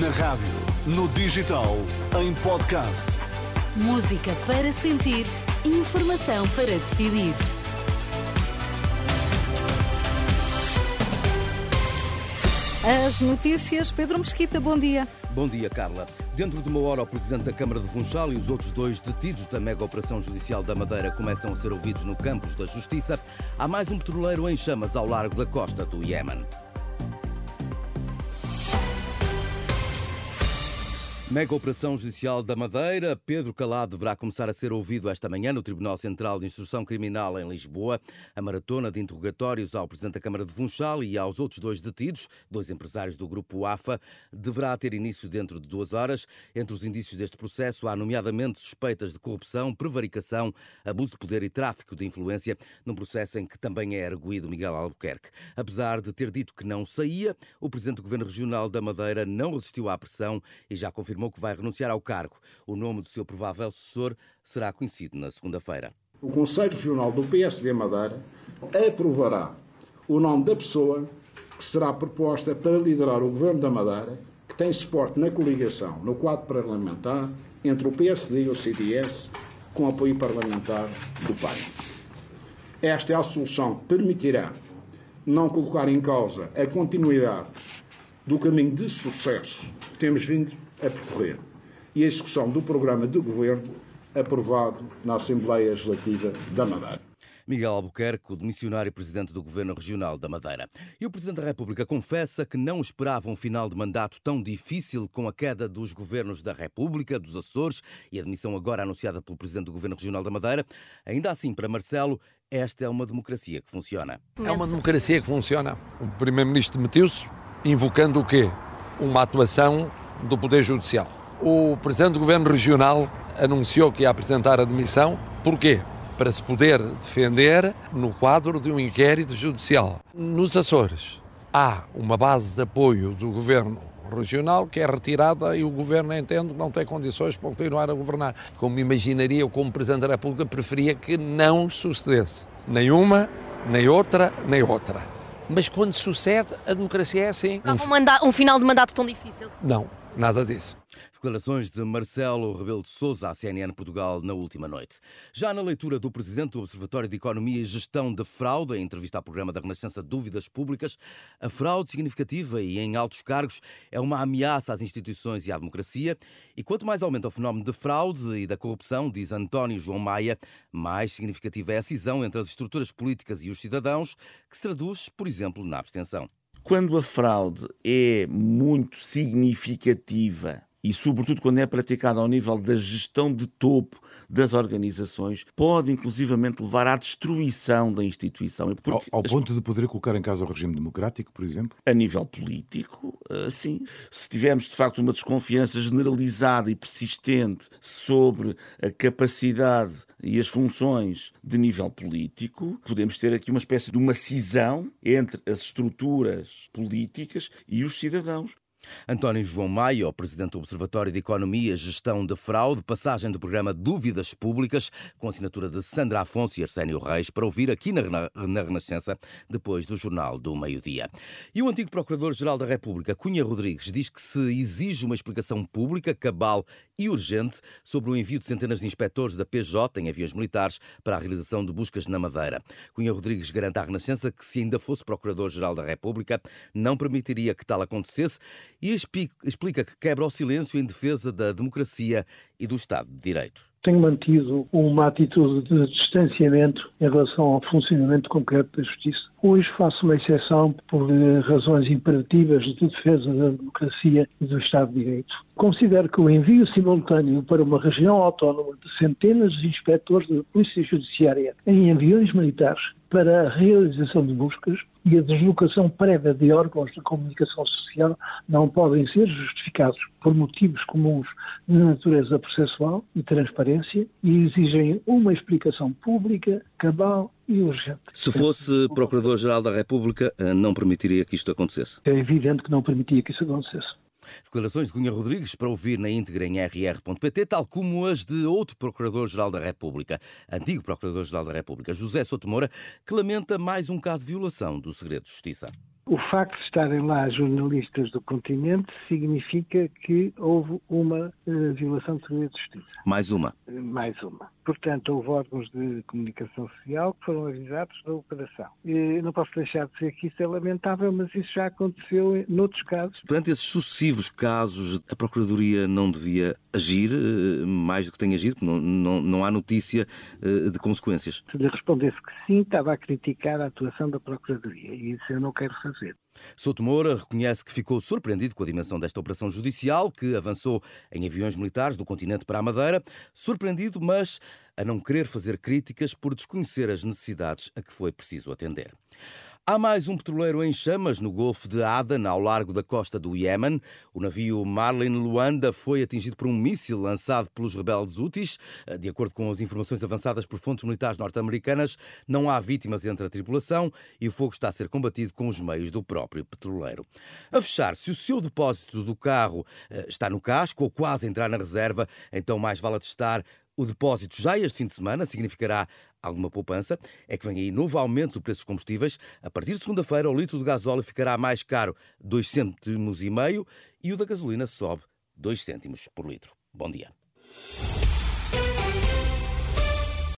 Na rádio, no digital, em podcast. Música para sentir, informação para decidir. As notícias, Pedro Mesquita, bom dia. Bom dia, Carla. Dentro de uma hora, o Presidente da Câmara de Funchal e os outros dois detidos da mega operação judicial da Madeira começam a ser ouvidos no campus da Justiça. Há mais um petroleiro em chamas ao largo da costa do Iémen. Mega Operação Judicial da Madeira. Pedro Calado deverá começar a ser ouvido esta manhã no Tribunal Central de Instrução Criminal em Lisboa. A maratona de interrogatórios ao Presidente da Câmara de Funchal e aos outros dois detidos, dois empresários do Grupo AFA, deverá ter início dentro de duas horas. Entre os indícios deste processo há, nomeadamente, suspeitas de corrupção, prevaricação, abuso de poder e tráfico de influência, num processo em que também é arguído Miguel Albuquerque. Apesar de ter dito que não saía, o Presidente do Governo Regional da Madeira não resistiu à pressão e já confirmou afirmou que vai renunciar ao cargo. O nome do seu provável sucessor será conhecido na segunda-feira. O Conselho Regional do PSD Madeira aprovará o nome da pessoa que será proposta para liderar o Governo da Madeira, que tem suporte na coligação, no quadro parlamentar, entre o PSD e o CDS, com apoio parlamentar do PAI. Esta é a solução que permitirá não colocar em causa a continuidade do caminho de sucesso que temos vindo a percorrer e a execução do programa de governo aprovado na Assembleia Legislativa da Madeira. Miguel Albuquerque, o missionário presidente do Governo Regional da Madeira. E o Presidente da República confessa que não esperava um final de mandato tão difícil com a queda dos governos da República, dos Açores e a demissão agora anunciada pelo Presidente do Governo Regional da Madeira. Ainda assim, para Marcelo, esta é uma democracia que funciona. É uma democracia que funciona. O Primeiro-Ministro demitiu-se invocando o quê? Uma atuação do Poder Judicial. O Presidente do Governo Regional anunciou que ia apresentar a demissão. Porquê? Para se poder defender no quadro de um inquérito judicial. Nos Açores há uma base de apoio do Governo regional que é retirada e o governo entende que não tem condições para continuar a governar. Como imaginaria, eu como Presidente da República preferia que não sucedesse. Nem uma, nem outra, nem outra. Mas quando sucede, a democracia é assim. Um, um final de mandato tão difícil? Não, nada disso. Declarações de Marcelo Rebelo de Sousa à CNN Portugal na última noite. Já na leitura do presidente do Observatório de Economia e Gestão de Fraude, em entrevista ao programa da Renascença Dúvidas Públicas, a fraude significativa e em altos cargos é uma ameaça às instituições e à democracia. E quanto mais aumenta o fenómeno de fraude e da corrupção, diz António João Maia, mais significativa é a cisão entre as estruturas políticas e os cidadãos, que se traduz, por exemplo, na abstenção. Quando a fraude é muito significativa e, sobretudo, quando é praticada ao nível da gestão de topo das organizações, pode inclusivamente levar à destruição da instituição. Ao, ao, ponto de poder colocar em causa o regime democrático, por exemplo? A nível político, eh, sim. Se tivermos, de facto, uma desconfiança generalizada e persistente sobre a capacidade e as funções de nível político, podemos ter aqui uma espécie de uma cisão entre as estruturas políticas e os cidadãos. António João Maia, o presidente do Observatório de Economia Gestão de Fraude, passagem do programa Dúvidas Públicas, com assinatura de Sandra Afonso e Arsénio Reis, para ouvir aqui na, na Renascença, depois do Jornal do Meio-Dia. E o antigo Procurador-Geral da República, Cunha Rodrigues, diz que se exige uma explicação pública, cabal e urgente sobre o envio de centenas de inspectores da PJ em aviões militares para a realização de buscas na Madeira. Cunha Rodrigues garante à Renascença que, se ainda fosse Procurador-Geral da República, não permitiria que tal acontecesse e explica que quebra o silêncio em defesa da democracia e do Estado de Direito tenho mantido uma atitude de distanciamento em relação ao funcionamento concreto da justiça. Hoje faço uma exceção por razões imperativas de defesa da democracia e do Estado de Direito. Considero que o envio simultâneo para uma região autónoma de centenas de inspectores da Polícia Judiciária em aviões militares para a realização de buscas e a deslocação prévia de órgãos de comunicação social não podem ser justificados por motivos comuns de natureza processual e transparência e exigem uma explicação pública, cabal e urgente. Se fosse Procurador-Geral da República, eh, não permitiria que isto acontecesse? É evidente que não permitia que isso acontecesse. Declarações de Cunha Rodrigues para ouvir na íntegra em rr.pt, tal como as de outro Procurador-Geral da República, antigo Procurador-Geral da República, José Sotomora, que lamenta mais um caso de violação do segredo de justiça. O facto de estarem lá jornalistas do continente significa que houve uma uh, violação de segredo de justiça. Mais uma. Mais uma. Portanto, houve órgãos de comunicação social que foram avisados da operação. E não posso deixar de dizer que isso é lamentável, mas isso já aconteceu noutros casos. Perante esses sucessivos casos, a Procuradoria não devia agir uh, mais do que tem agido? Não, não, não há notícia uh, de consequências? Se lhe respondesse que sim, estava a criticar a atuação da Procuradoria. E isso eu não quero fazer fazer. Souto Moura reconhece que ficou surpreendido com a dimensão desta operação judicial, que avançou em aviões militares do continente para a Madeira. Surpreendido, mas a não querer fazer críticas por desconhecer as necessidades a que foi preciso atender. Há mais um petroleiro em chamas no Golfo de Aden, ao largo da costa do Iémen. O navio Marlin Luanda foi atingido por um míssil lançado pelos rebeldes Houthis. De acordo com as informações avançadas por fontes militares norte-americanas, não há vítimas entre a tripulação e o fogo está a ser combatido com os meios do próprio petroleiro. A fechar, se o seu depósito do carro eh, está no casco ou quase entrar na reserva, então mais vale testar o depósito já este fim de semana significará alguma poupança. É que vem aí novo aumento do preço dos combustíveis. A partir de segunda-feira, o litro de gasóleo ficará mais caro 2 cêntimos e meio e o da gasolina sobe 2 cêntimos por litro. Bom dia.